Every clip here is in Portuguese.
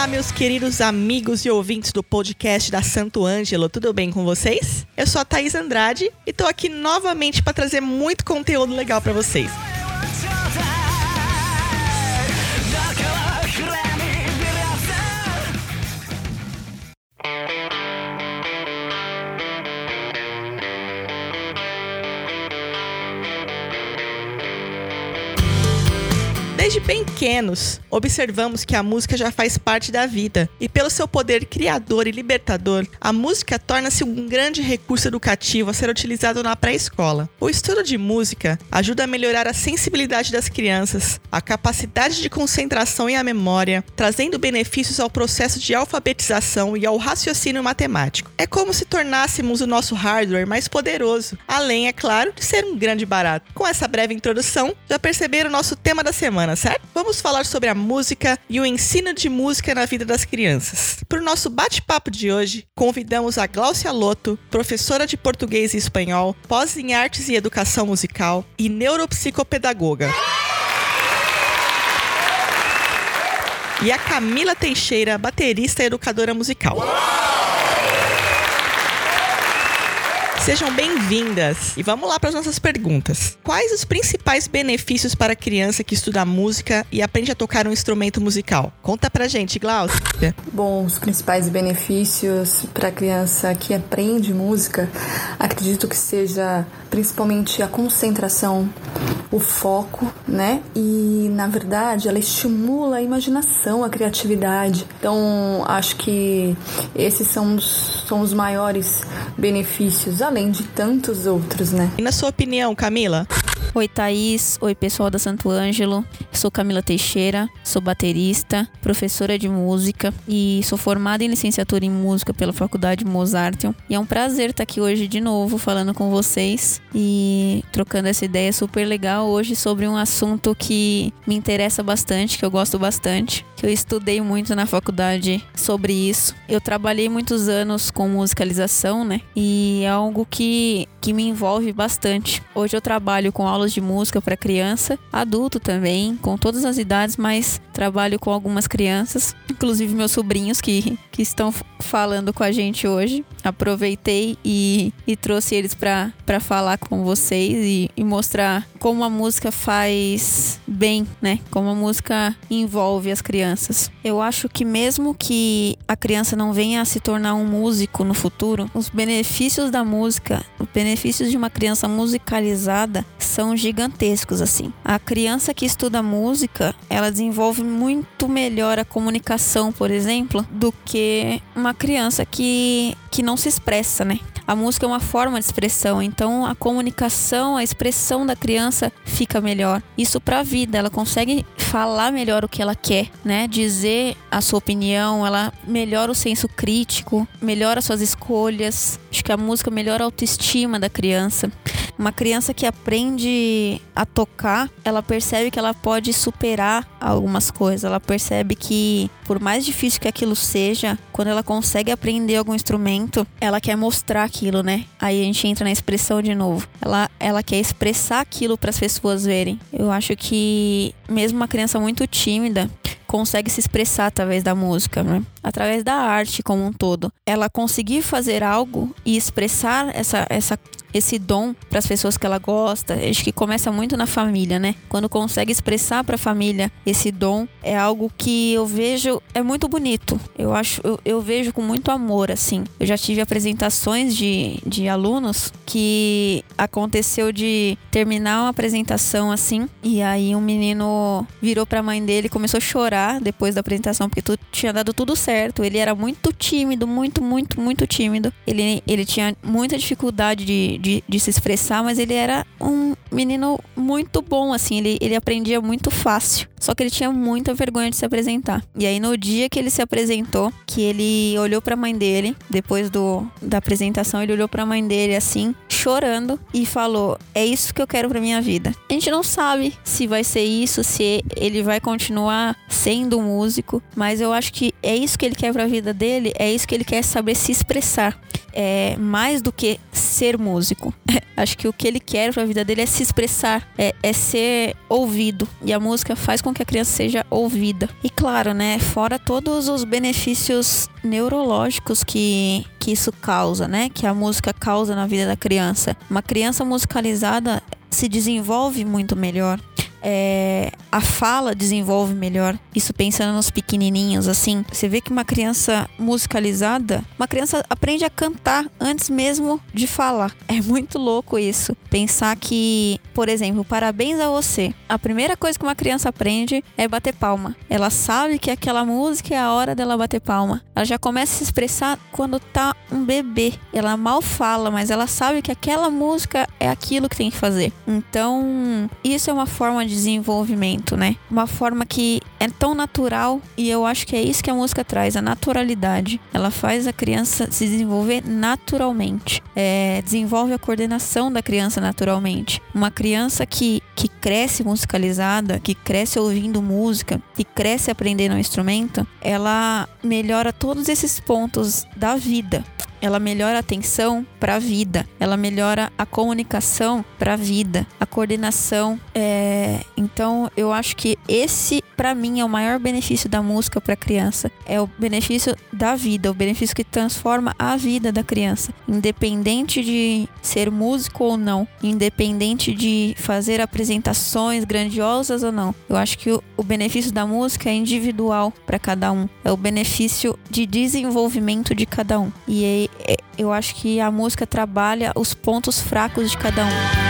Olá, meus queridos amigos e ouvintes do podcast da Santo Ângelo, tudo bem com vocês? Eu sou a Thaís Andrade e tô aqui novamente para trazer muito conteúdo legal para vocês. Bem pequenos, observamos que a música já faz parte da vida e, pelo seu poder criador e libertador, a música torna-se um grande recurso educativo a ser utilizado na pré-escola. O estudo de música ajuda a melhorar a sensibilidade das crianças, a capacidade de concentração e a memória, trazendo benefícios ao processo de alfabetização e ao raciocínio matemático. É como se tornássemos o nosso hardware mais poderoso, além, é claro, de ser um grande barato. Com essa breve introdução, já perceberam o nosso tema da semana semana, certo? Vamos falar sobre a música e o ensino de música na vida das crianças. Para o nosso bate-papo de hoje, convidamos a Gláucia Loto, professora de português e espanhol, pós em artes e educação musical e neuropsicopedagoga. E a Camila Teixeira, baterista e educadora musical. Sejam bem-vindas e vamos lá para as nossas perguntas. Quais os principais benefícios para a criança que estuda música e aprende a tocar um instrumento musical? Conta pra gente, Glaucia. Bom, os principais benefícios para a criança que aprende música, acredito que seja principalmente a concentração, o foco, né? E na verdade ela estimula a imaginação, a criatividade. Então acho que esses são os, são os maiores benefícios além de tantos outros, né? E na sua opinião, Camila? Oi, Thaís. Oi, pessoal da Santo Ângelo. Sou Camila Teixeira, sou baterista, professora de música e sou formada em licenciatura em música pela Faculdade Mozarteum. E é um prazer estar aqui hoje de novo falando com vocês e trocando essa ideia super legal hoje sobre um assunto que me interessa bastante, que eu gosto bastante, que eu estudei muito na faculdade sobre isso. Eu trabalhei muitos anos com musicalização, né? E é algo que, que me envolve bastante. Hoje eu trabalho com aulas de música para criança, adulto também, com todas as idades, mas trabalho com algumas crianças, inclusive meus sobrinhos que, que estão falando com a gente hoje. Aproveitei e, e trouxe eles para falar com vocês e, e mostrar como a música faz bem, né? Como a música envolve as crianças. Eu acho que mesmo que a criança não venha a se tornar um músico no futuro, os benefícios da música, os benefícios de uma criança musicalizada são gigantescos assim. A criança que estuda música, ela desenvolve muito melhor a comunicação, por exemplo, do que uma criança que que não se expressa, né? A música é uma forma de expressão, então a comunicação, a expressão da criança fica melhor. Isso para a vida, ela consegue falar melhor o que ela quer, né? Dizer a sua opinião, ela melhora o senso crítico, melhora suas escolhas. Acho que a música melhora a autoestima da criança. Uma criança que aprende a tocar, ela percebe que ela pode superar algumas coisas. Ela percebe que, por mais difícil que aquilo seja, quando ela consegue aprender algum instrumento, ela quer mostrar aquilo, né? Aí a gente entra na expressão de novo. Ela, ela quer expressar aquilo para as pessoas verem. Eu acho que, mesmo uma criança muito tímida, consegue se expressar através da música, né? através da arte como um todo. Ela conseguir fazer algo e expressar essa, essa esse dom para as pessoas que ela gosta. Acho que começa muito na família, né? Quando consegue expressar para a família esse dom, é algo que eu vejo é muito bonito. Eu acho, eu, eu, vejo com muito amor, assim. Eu já tive apresentações de, de alunos que aconteceu de terminar uma apresentação assim e aí um menino virou para a mãe dele e começou a chorar depois da apresentação porque tudo tinha dado tudo certo certo. Ele era muito tímido, muito, muito, muito tímido. Ele, ele tinha muita dificuldade de, de, de se expressar, mas ele era um menino muito bom, assim. Ele, ele aprendia muito fácil. Só que ele tinha muita vergonha de se apresentar. E aí, no dia que ele se apresentou, que ele olhou pra mãe dele, depois do, da apresentação, ele olhou pra mãe dele assim, chorando, e falou: É isso que eu quero pra minha vida. A gente não sabe se vai ser isso, se ele vai continuar sendo músico, mas eu acho que é isso que ele quer pra vida dele, é isso que ele quer saber se expressar. é mais do que ser músico. Acho que o que ele quer para a vida dele é se expressar, é, é, ser ouvido. E a música faz com que a criança seja ouvida. E claro, né, fora todos os benefícios neurológicos que, que isso causa, né, que a música causa na vida da criança. Uma criança musicalizada se desenvolve muito melhor é, a fala desenvolve melhor. Isso pensando nos pequenininhos, assim. Você vê que uma criança musicalizada, uma criança aprende a cantar antes mesmo de falar. É muito louco isso. Pensar que, por exemplo, parabéns a você. A primeira coisa que uma criança aprende é bater palma. Ela sabe que aquela música é a hora dela bater palma. Ela já começa a se expressar quando tá um bebê. Ela mal fala, mas ela sabe que aquela música é aquilo que tem que fazer. Então, isso é uma forma de desenvolvimento, né? Uma forma que é tão natural e eu acho que é isso que a música traz, a naturalidade. Ela faz a criança se desenvolver naturalmente, é, desenvolve a coordenação da criança naturalmente. Uma criança que, que cresce musicalizada, que cresce ouvindo música, que cresce aprendendo um instrumento, ela melhora todos esses pontos da vida ela melhora a atenção para a vida, ela melhora a comunicação para a vida, a coordenação. É... Então, eu acho que esse, para mim, é o maior benefício da música para a criança. É o benefício da vida, o benefício que transforma a vida da criança, independente de ser músico ou não, independente de fazer apresentações grandiosas ou não. Eu acho que o, benefício da música é individual para cada um, é o benefício de desenvolvimento de cada um. E é, eu acho que a música trabalha os pontos fracos de cada um.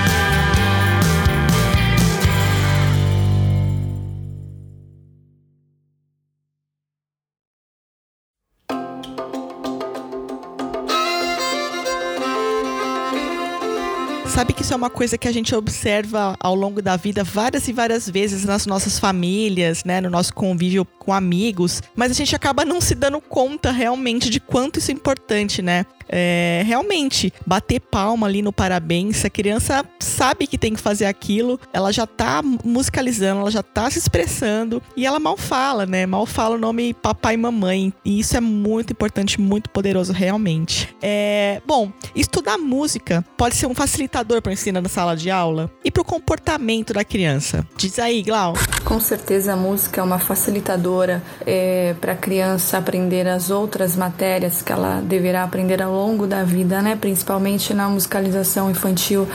Sabe que isso é uma coisa que a gente observa ao longo da vida várias e várias vezes nas nossas famílias, né, no nosso convívio com amigos, mas a gente acaba não se dando conta realmente de quanto isso é importante, né? É, realmente bater palma ali no parabéns. A criança sabe que tem que fazer aquilo, ela já tá musicalizando, ela já tá se expressando e ela mal fala, né? Mal fala o nome papai e mamãe. E isso é muito importante, muito poderoso, realmente. É, bom, estudar música pode ser um facilitador para o ensino na sala de aula e para o comportamento da criança. Diz aí, Glau. Com certeza a música é uma facilitadora é, para a criança aprender as outras matérias que ela deverá aprender ao longo da vida, né? Principalmente na musicalização infantil.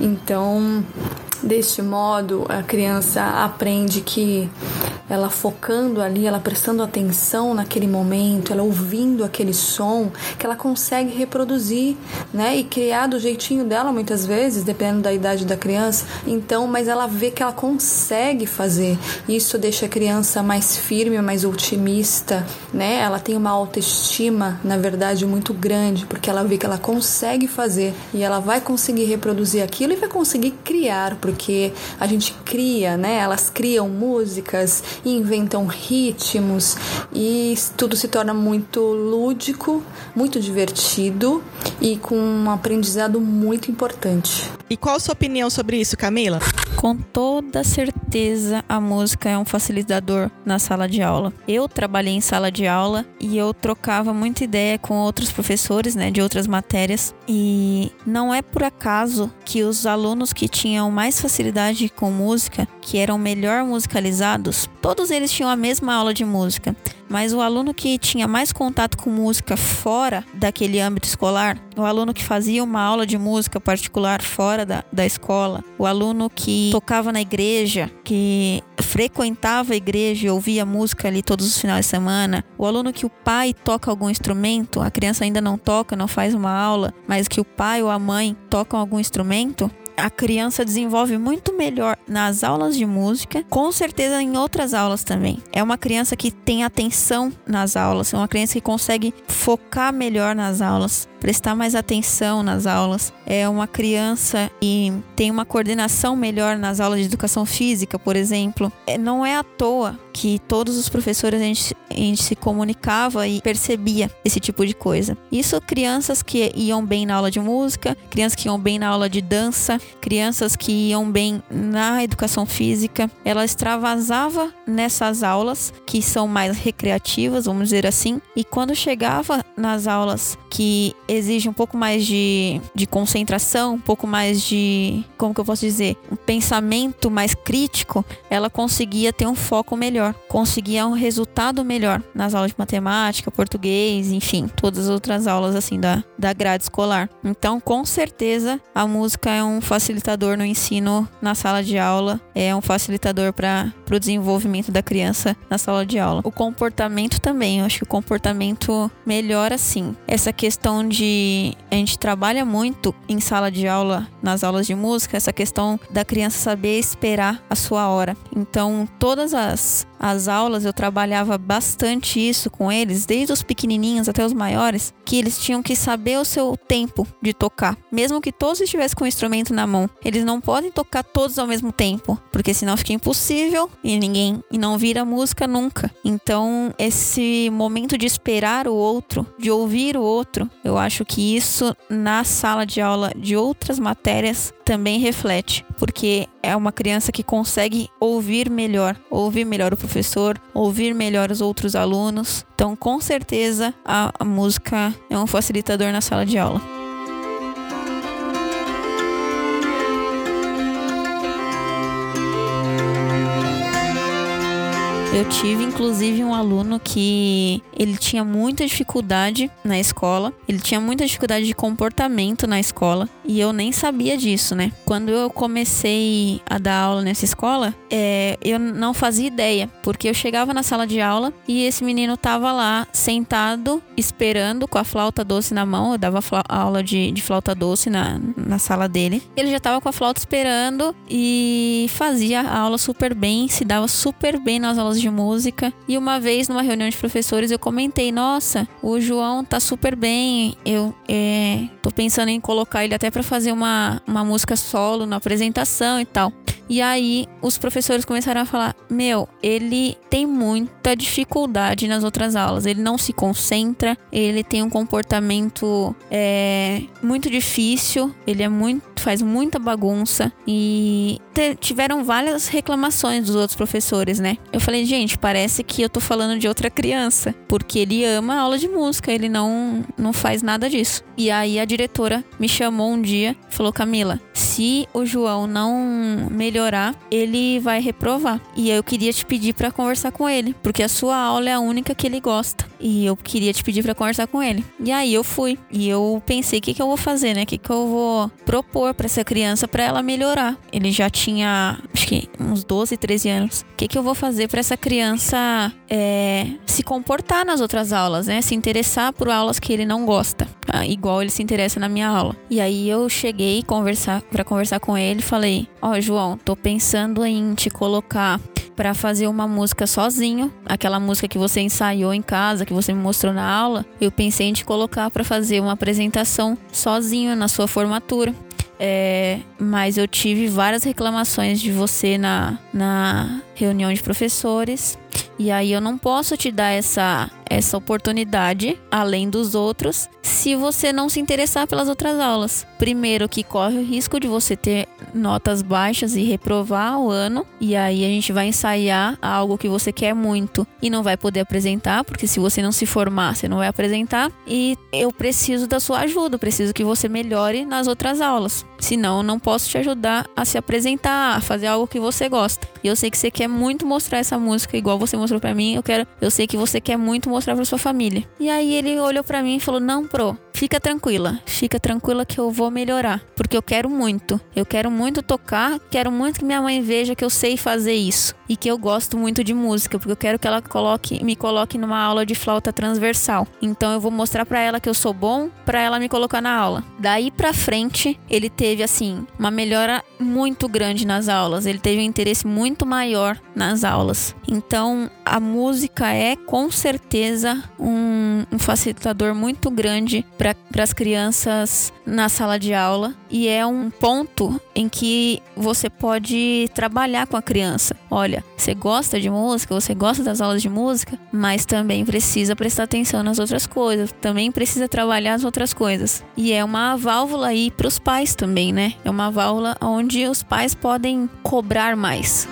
Então, Deste modo, a criança aprende que ela focando ali, ela prestando atenção naquele momento, ela ouvindo aquele som, que ela consegue reproduzir, né? E criar do jeitinho dela muitas vezes, dependendo da idade da criança. Então, mas ela vê que ela consegue fazer. Isso deixa a criança mais firme, mais otimista, né? Ela tem uma autoestima, na verdade, muito grande, porque ela vê que ela consegue fazer e ela vai conseguir reproduzir aquilo e vai conseguir criar, porque a gente cria, né? Elas criam músicas e inventam ritmos e tudo se torna muito lúdico, muito divertido e com um aprendizado muito importante. E qual a sua opinião sobre isso, Camila? Com toda certeza, a música é um facilitador na sala de aula. Eu trabalhei em sala de aula e eu trocava muita ideia com outros professores, né, de outras matérias, e não é por acaso que os alunos que tinham mais facilidade com música, que eram melhor musicalizados, todos eles tinham a mesma aula de música. Mas o aluno que tinha mais contato com música fora daquele âmbito escolar, o aluno que fazia uma aula de música particular fora da, da escola, o aluno que tocava na igreja, que frequentava a igreja e ouvia música ali todos os finais de semana, o aluno que o pai toca algum instrumento, a criança ainda não toca, não faz uma aula, mas que o pai ou a mãe tocam algum instrumento, a criança desenvolve muito melhor nas aulas de música, com certeza em outras aulas também. É uma criança que tem atenção nas aulas, é uma criança que consegue focar melhor nas aulas, prestar mais atenção nas aulas. É uma criança e tem uma coordenação melhor nas aulas de educação física, por exemplo. É, não é à toa que todos os professores a gente, a gente se comunicava e percebia esse tipo de coisa. Isso crianças que iam bem na aula de música, crianças que iam bem na aula de dança, crianças que iam bem na educação física, ela extravasava nessas aulas que são mais recreativas, vamos dizer assim, e quando chegava nas aulas que exigem um pouco mais de, de concentração, um pouco mais de, como que eu posso dizer, um pensamento mais crítico, ela conseguia ter um foco melhor, conseguia um resultado melhor nas aulas de matemática, português, enfim, todas as outras aulas assim da, da grade escolar. Então, com certeza, a música é um facilitador no ensino na sala de aula, é um facilitador para o desenvolvimento da criança na sala de aula. O comportamento também, eu acho que o comportamento melhora sim. Essa questão de a gente trabalha muito em sala de aula, nas aulas de música, essa questão da criança saber esperar a sua hora. Então, todas as as aulas eu trabalhava bastante isso com eles, desde os pequenininhos até os maiores, que eles tinham que saber o seu tempo de tocar, mesmo que todos estivessem com o instrumento na mão. Eles não podem tocar todos ao mesmo tempo, porque senão fica impossível e ninguém e não vira música nunca. Então, esse momento de esperar o outro, de ouvir o outro, eu acho que isso na sala de aula de outras matérias também reflete, porque é uma criança que consegue ouvir melhor, ouvir melhor o professor, ouvir melhor os outros alunos. Então, com certeza, a, a música é um facilitador na sala de aula. Eu tive inclusive um aluno que ele tinha muita dificuldade na escola, ele tinha muita dificuldade de comportamento na escola e eu nem sabia disso, né? Quando eu comecei a dar aula nessa escola, é, eu não fazia ideia, porque eu chegava na sala de aula e esse menino tava lá sentado esperando com a flauta doce na mão. Eu dava aula de, de flauta doce na, na sala dele. Ele já tava com a flauta esperando e fazia a aula super bem, se dava super bem nas aulas de música. E uma vez, numa reunião de professores, eu comentei: Nossa, o João tá super bem. Eu é, tô pensando em colocar ele até para fazer uma, uma música solo na apresentação e tal. E aí os professores começaram a falar: Meu, ele tem muita dificuldade nas outras aulas. Ele não se concentra, ele tem um comportamento é, muito difícil, ele é muito faz muita bagunça e tiveram várias reclamações dos outros professores, né? Eu falei, gente, parece que eu tô falando de outra criança, porque ele ama aula de música, ele não não faz nada disso. E aí a diretora me chamou um dia, falou: "Camila, se o João não melhorar, ele vai reprovar. E eu queria te pedir para conversar com ele, porque a sua aula é a única que ele gosta. E eu queria te pedir para conversar com ele. E aí eu fui. E eu pensei, o que, que eu vou fazer, né? O que, que eu vou propor para essa criança para ela melhorar? Ele já tinha, acho que uns 12, 13 anos. O que, que eu vou fazer para essa criança é, se comportar nas outras aulas, né? Se interessar por aulas que ele não gosta. Ah, igual ele se interessa na minha aula. E aí eu cheguei conversar para conversar com ele, falei: "Ó, oh, João, tô pensando em te colocar para fazer uma música sozinho, aquela música que você ensaiou em casa, que você me mostrou na aula, eu pensei em te colocar para fazer uma apresentação sozinho na sua formatura. É, mas eu tive várias reclamações de você na, na reunião de professores. E aí eu não posso te dar essa essa oportunidade, além dos outros, se você não se interessar pelas outras aulas. Primeiro que corre o risco de você ter notas baixas e reprovar o ano, e aí a gente vai ensaiar algo que você quer muito e não vai poder apresentar, porque se você não se formar, você não vai apresentar. E eu preciso da sua ajuda, preciso que você melhore nas outras aulas. Senão, eu não posso te ajudar a se apresentar, a fazer algo que você gosta. E eu sei que você quer muito mostrar essa música, igual você mostrou para mim. Eu quero, eu sei que você quer muito mostrar para sua família. E aí ele olhou para mim e falou: "Não, pro, fica tranquila. Fica tranquila que eu vou melhorar, porque eu quero muito. Eu quero muito tocar, quero muito que minha mãe veja que eu sei fazer isso e que eu gosto muito de música, porque eu quero que ela coloque, me coloque numa aula de flauta transversal. Então eu vou mostrar para ela que eu sou bom, para ela me colocar na aula. Daí para frente, ele teve assim uma melhora muito grande nas aulas. Ele teve um interesse muito maior nas aulas. Então a música é com certeza um, um facilitador muito grande para para as crianças na sala de aula e é um ponto em que você pode trabalhar com a criança. Olha, você gosta de música, você gosta das aulas de música, mas também precisa prestar atenção nas outras coisas, também precisa trabalhar as outras coisas. E é uma válvula aí para os pais também, né? É uma válvula onde os pais podem cobrar mais.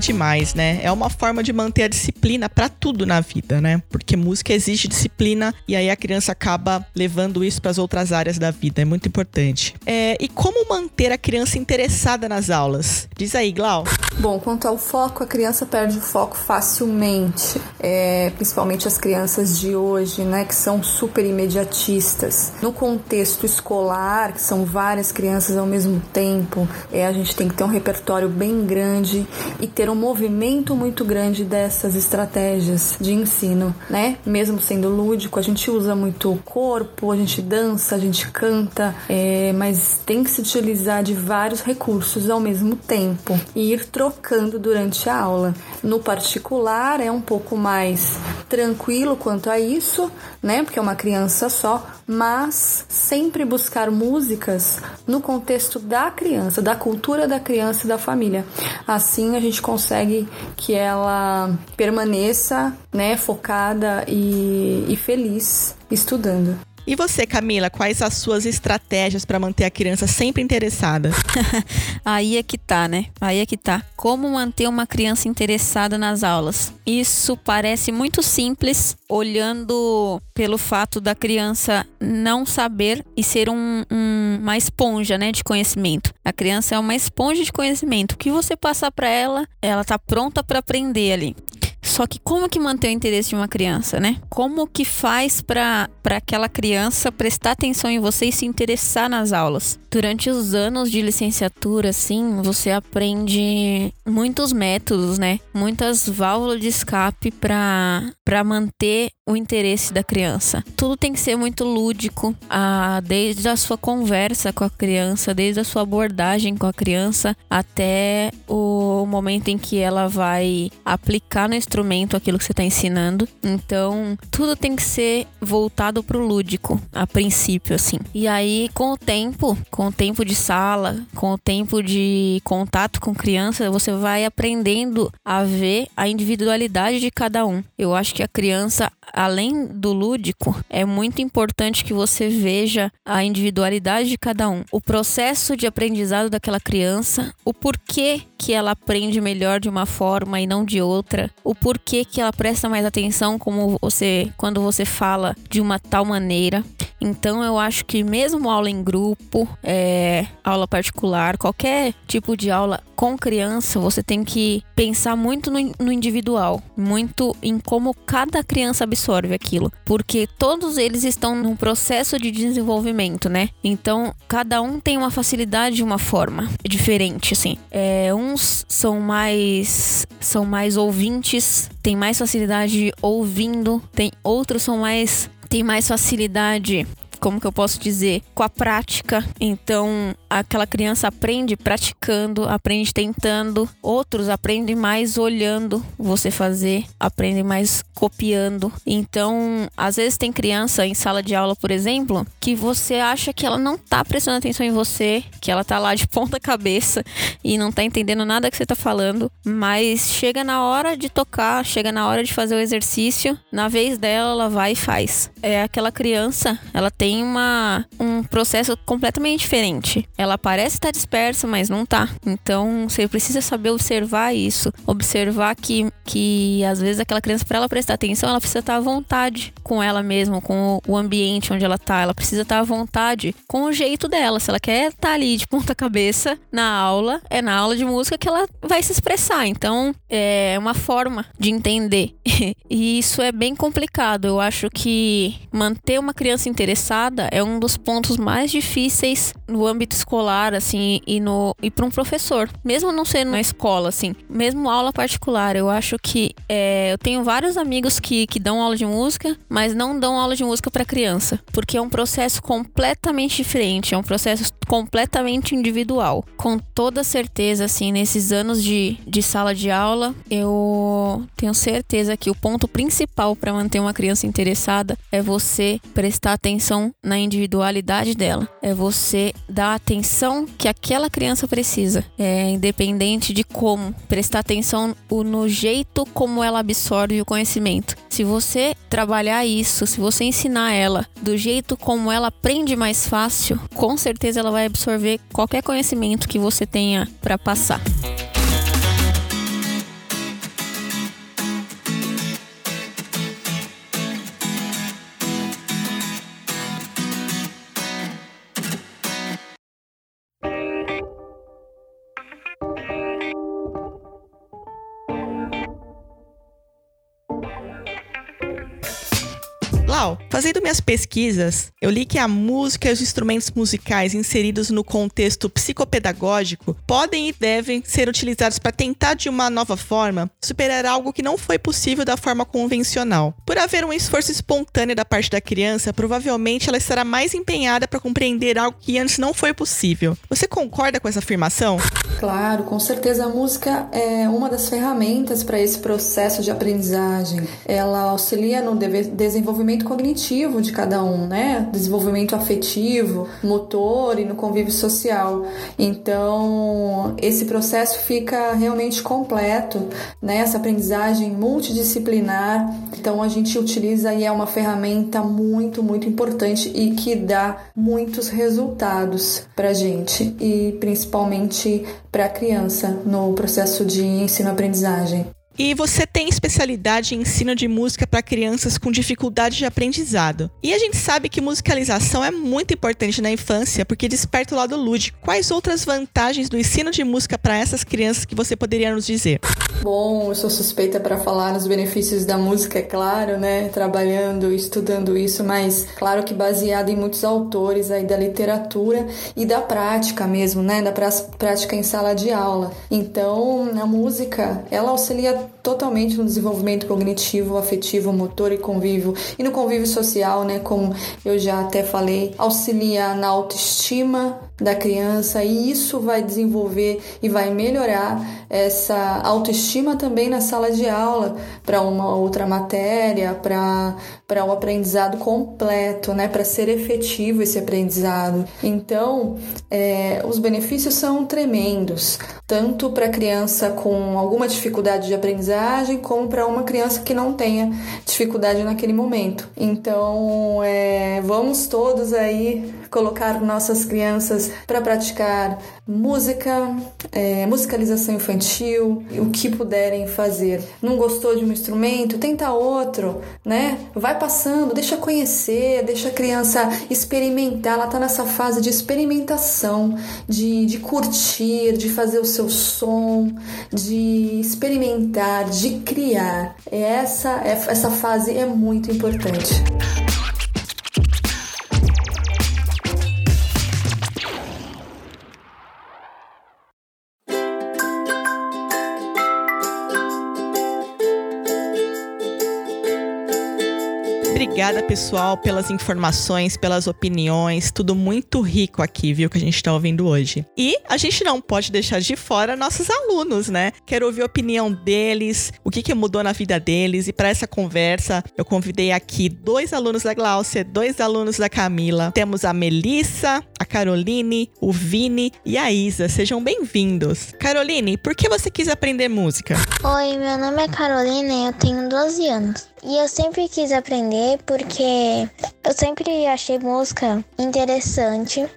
Demais, né? É uma forma de manter a disciplina para tudo na vida, né? Porque música exige disciplina e aí a criança acaba levando isso para as outras áreas da vida. É muito importante. É, e como manter a criança interessada nas aulas? Diz aí, Glau. Bom, quanto ao foco, a criança perde o foco facilmente, é, principalmente as crianças de hoje, né, que são super imediatistas. No contexto escolar, que são várias crianças ao mesmo tempo, é, a gente tem que ter um repertório bem grande e ter um movimento muito grande dessas estratégias de ensino, né? Mesmo sendo lúdico, a gente usa muito o corpo, a gente dança, a gente canta, é, mas tem que se utilizar de vários recursos ao mesmo tempo e ir trocando durante a aula. No particular, é um pouco mais tranquilo quanto a isso, né? Porque é uma criança só, mas sempre buscar músicas no contexto da criança, da cultura da criança e da família. Assim a gente consegue que ela permaneça, né, focada e, e feliz estudando. E você, Camila, quais as suas estratégias para manter a criança sempre interessada? Aí é que tá, né? Aí é que tá. Como manter uma criança interessada nas aulas? Isso parece muito simples, olhando pelo fato da criança não saber e ser um, um, uma esponja, né, de conhecimento. A criança é uma esponja de conhecimento. O que você passar para ela, ela tá pronta para aprender ali. Só que como que mantém o interesse de uma criança, né? Como que faz para aquela criança prestar atenção em você e se interessar nas aulas? Durante os anos de licenciatura, assim, você aprende muitos métodos, né? Muitas válvulas de escape para manter o interesse da criança. Tudo tem que ser muito lúdico, ah, desde a sua conversa com a criança, desde a sua abordagem com a criança, até o momento em que ela vai aplicar no instrumento aquilo que você está ensinando. Então, tudo tem que ser voltado para o lúdico, a princípio, assim. E aí, com o tempo, com o tempo de sala, com o tempo de contato com criança, você vai aprendendo a ver a individualidade de cada um. Eu acho que a criança além do lúdico, é muito importante que você veja a individualidade de cada um, o processo de aprendizado daquela criança, o porquê que ela aprende melhor de uma forma e não de outra, o porquê que ela presta mais atenção como você quando você fala de uma tal maneira. Então eu acho que mesmo aula em grupo, é, aula particular, qualquer tipo de aula com criança, você tem que pensar muito no, no individual, muito em como cada criança absorve aquilo, porque todos eles estão num processo de desenvolvimento, né? Então cada um tem uma facilidade de uma forma diferente, assim. É, uns são mais são mais ouvintes, tem mais facilidade ouvindo, tem outros são mais tem mais facilidade como que eu posso dizer, com a prática. Então, aquela criança aprende praticando, aprende tentando. Outros aprendem mais olhando você fazer, aprendem mais copiando. Então, às vezes tem criança em sala de aula, por exemplo, que você acha que ela não tá prestando atenção em você, que ela tá lá de ponta cabeça e não tá entendendo nada que você tá falando, mas chega na hora de tocar, chega na hora de fazer o exercício, na vez dela ela vai e faz. É aquela criança, ela tem tem uma, um processo completamente diferente. Ela parece estar dispersa, mas não tá. Então você precisa saber observar isso. Observar que, que às vezes aquela criança, para ela prestar atenção, ela precisa estar à vontade com ela mesma, com o ambiente onde ela tá. Ela precisa estar à vontade com o jeito dela. Se ela quer estar ali de ponta cabeça na aula, é na aula de música que ela vai se expressar. Então é uma forma de entender. e isso é bem complicado. Eu acho que manter uma criança interessada é um dos pontos mais difíceis no âmbito escolar, assim, e no e para um professor, mesmo não sendo na escola, assim, mesmo aula particular. Eu acho que é, eu tenho vários amigos que, que dão aula de música, mas não dão aula de música para criança, porque é um processo completamente diferente, é um processo completamente individual. Com toda certeza, assim, nesses anos de, de sala de aula, eu tenho certeza que o ponto principal para manter uma criança interessada é você prestar atenção na individualidade dela, é você dar atenção que aquela criança precisa, é independente de como, prestar atenção no jeito como ela absorve o conhecimento. Se você trabalhar isso, se você ensinar ela do jeito como ela aprende mais fácil, com certeza ela vai vai absorver qualquer conhecimento que você tenha para passar. Fazendo minhas pesquisas, eu li que a música e os instrumentos musicais inseridos no contexto psicopedagógico podem e devem ser utilizados para tentar, de uma nova forma, superar algo que não foi possível da forma convencional. Por haver um esforço espontâneo da parte da criança, provavelmente ela estará mais empenhada para compreender algo que antes não foi possível. Você concorda com essa afirmação? Claro, com certeza a música é uma das ferramentas para esse processo de aprendizagem. Ela auxilia no desenvolvimento desenvolvimento cognitivo de cada um, né? Desenvolvimento afetivo, motor e no convívio social. Então, esse processo fica realmente completo, né? Essa aprendizagem multidisciplinar. Então, a gente utiliza e é uma ferramenta muito, muito importante e que dá muitos resultados para gente e principalmente para a criança no processo de ensino-aprendizagem. E você tem especialidade em ensino de música para crianças com dificuldade de aprendizado. E a gente sabe que musicalização é muito importante na infância porque desperta o lado lúdico. Quais outras vantagens do ensino de música para essas crianças que você poderia nos dizer? Bom, eu sou suspeita para falar nos benefícios da música, é claro, né? Trabalhando, estudando isso, mas claro que baseado em muitos autores aí da literatura e da prática mesmo, né? Da prática em sala de aula. Então, a música, ela auxilia totalmente no desenvolvimento cognitivo, afetivo, motor e convívio. E no convívio social, né, como eu já até falei, auxilia na autoestima da criança e isso vai desenvolver e vai melhorar essa autoestima também na sala de aula para uma outra matéria, para o um aprendizado completo, né, para ser efetivo esse aprendizado. Então, é, os benefícios são tremendos, tanto para a criança com alguma dificuldade de aprendizagem, como para uma criança que não tenha dificuldade naquele momento. Então, é, vamos todos aí colocar nossas crianças para praticar música, é, musicalização infantil, o que puderem fazer. Não gostou de um instrumento? Tenta outro, né? Vai passando, deixa conhecer, deixa a criança experimentar. Ela está nessa fase de experimentação, de, de curtir, de fazer o seu som, de experimentar, de criar. Essa, essa fase é muito importante. Obrigada, pessoal, pelas informações, pelas opiniões, tudo muito rico aqui, viu, que a gente está ouvindo hoje. E a gente não pode deixar de fora nossos alunos, né? Quero ouvir a opinião deles, o que, que mudou na vida deles. E para essa conversa, eu convidei aqui dois alunos da Glaucia, dois alunos da Camila. Temos a Melissa, a Caroline, o Vini e a Isa. Sejam bem-vindos. Caroline, por que você quis aprender música? Oi, meu nome é Caroline, eu tenho 12 anos. E eu sempre quis aprender porque eu sempre achei música interessante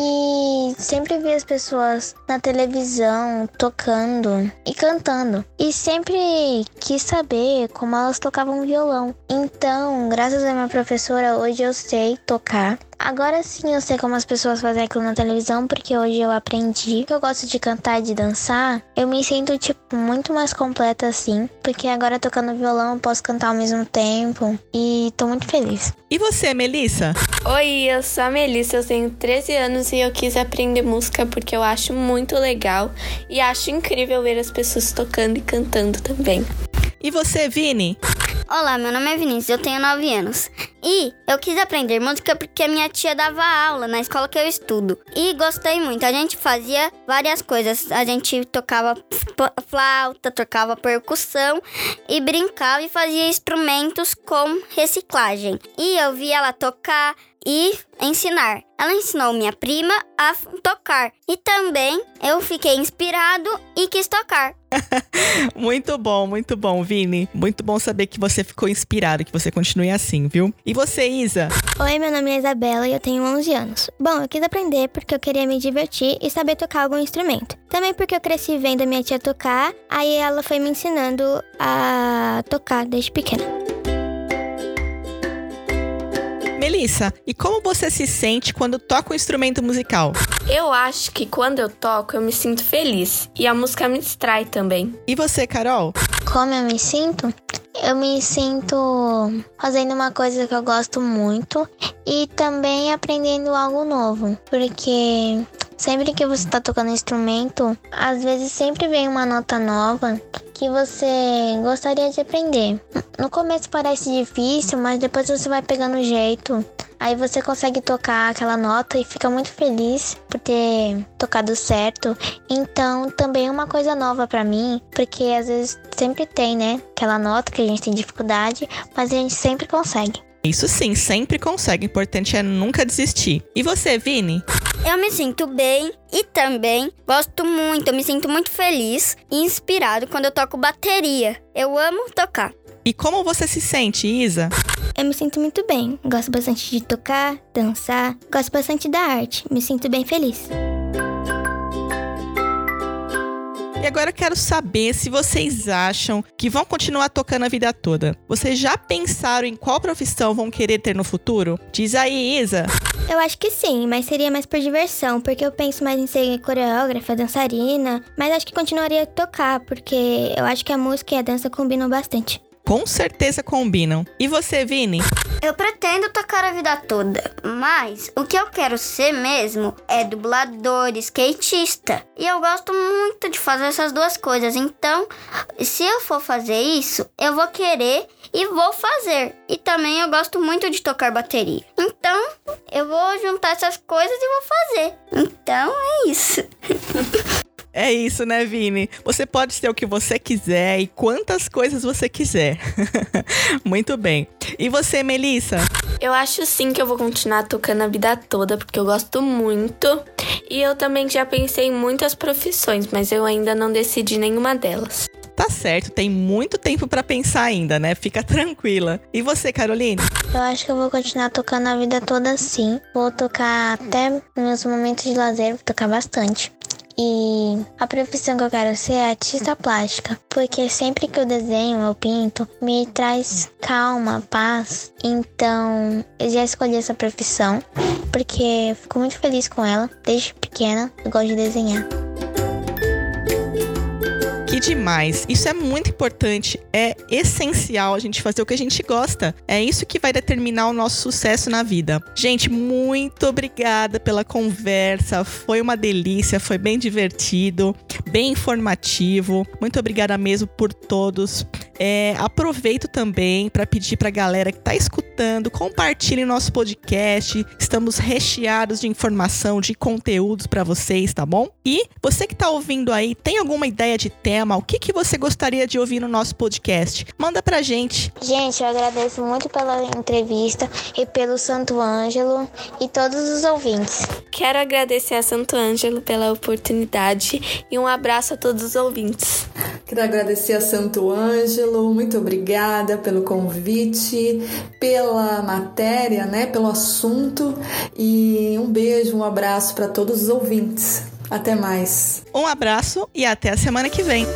e sempre vi as pessoas na televisão tocando e cantando. E sempre quis saber como elas tocavam violão. Então, graças à minha professora, hoje eu sei tocar Agora sim eu sei como as pessoas fazem aquilo na televisão, porque hoje eu aprendi que eu gosto de cantar e de dançar. Eu me sinto, tipo, muito mais completa assim, porque agora tocando violão eu posso cantar ao mesmo tempo e tô muito feliz. E você, Melissa? Oi, eu sou a Melissa, eu tenho 13 anos e eu quis aprender música porque eu acho muito legal e acho incrível ver as pessoas tocando e cantando também. E você, Vini? Olá, meu nome é Vinícius, eu tenho 9 anos. E eu quis aprender música porque minha tia dava aula na escola que eu estudo. E gostei muito. A gente fazia várias coisas. A gente tocava flauta, tocava percussão e brincava e fazia instrumentos com reciclagem. E eu vi ela tocar e ensinar. Ela ensinou minha prima a tocar e também eu fiquei inspirado e quis tocar. muito bom, muito bom, Vini. Muito bom saber que você ficou inspirado, que você continue assim, viu? E você, Isa? Oi, meu nome é Isabela e eu tenho 11 anos. Bom, eu quis aprender porque eu queria me divertir e saber tocar algum instrumento. Também porque eu cresci vendo a minha tia tocar, aí ela foi me ensinando a tocar desde pequena. Melissa, e como você se sente quando toca um instrumento musical? Eu acho que quando eu toco, eu me sinto feliz. E a música me distrai também. E você, Carol? Como eu me sinto? Eu me sinto fazendo uma coisa que eu gosto muito e também aprendendo algo novo. Porque sempre que você está tocando instrumento, às vezes sempre vem uma nota nova que você gostaria de aprender. No começo parece difícil, mas depois você vai pegando o jeito. Aí você consegue tocar aquela nota e fica muito feliz por ter tocado certo. Então, também é uma coisa nova para mim, porque às vezes sempre tem, né, aquela nota que a gente tem dificuldade, mas a gente sempre consegue. Isso sim, sempre consegue. O importante é nunca desistir. E você, Vini? Eu me sinto bem e também gosto muito, eu me sinto muito feliz e inspirado quando eu toco bateria. Eu amo tocar. E como você se sente, Isa? Eu me sinto muito bem. Gosto bastante de tocar, dançar, gosto bastante da arte. Me sinto bem feliz. E agora eu quero saber se vocês acham que vão continuar tocando a vida toda. Vocês já pensaram em qual profissão vão querer ter no futuro? Diz aí, Isa. Eu acho que sim, mas seria mais por diversão, porque eu penso mais em ser coreógrafa, dançarina, mas acho que continuaria a tocar, porque eu acho que a música e a dança combinam bastante com certeza combinam. E você, Vini? Eu pretendo tocar a vida toda, mas o que eu quero ser mesmo é dublador, skatista. E eu gosto muito de fazer essas duas coisas. Então, se eu for fazer isso, eu vou querer e vou fazer. E também eu gosto muito de tocar bateria. Então, eu vou juntar essas coisas e vou fazer. Então, é isso. É isso, né, Vini? Você pode ser o que você quiser e quantas coisas você quiser. Muito bem. E você, Melissa? Eu acho sim que eu vou continuar tocando a vida toda, porque eu gosto muito. E eu também já pensei em muitas profissões, mas eu ainda não decidi nenhuma delas. Tá certo, tem muito tempo para pensar ainda, né? Fica tranquila. E você, Caroline? Eu acho que eu vou continuar tocando a vida toda sim. Vou tocar até nos meus momentos de lazer, vou tocar bastante. E a profissão que eu quero ser é artista plástica, porque sempre que eu desenho, eu pinto, me traz calma, paz. Então, eu já escolhi essa profissão porque fico muito feliz com ela. Desde pequena, eu gosto de desenhar. Demais! Isso é muito importante, é essencial a gente fazer o que a gente gosta. É isso que vai determinar o nosso sucesso na vida. Gente, muito obrigada pela conversa. Foi uma delícia, foi bem divertido, bem informativo. Muito obrigada mesmo por todos. É, aproveito também para pedir para a galera que está escutando, compartilhem nosso podcast. Estamos recheados de informação, de conteúdos para vocês, tá bom? E você que está ouvindo aí, tem alguma ideia de tema? O que, que você gostaria de ouvir no nosso podcast? Manda pra gente. Gente, eu agradeço muito pela entrevista e pelo Santo Ângelo e todos os ouvintes. Quero agradecer a Santo Ângelo pela oportunidade e um abraço a todos os ouvintes. Quero agradecer a Santo Ângelo, muito obrigada pelo convite, pela matéria, né, pelo assunto e um beijo, um abraço para todos os ouvintes. Até mais. Um abraço e até a semana que vem.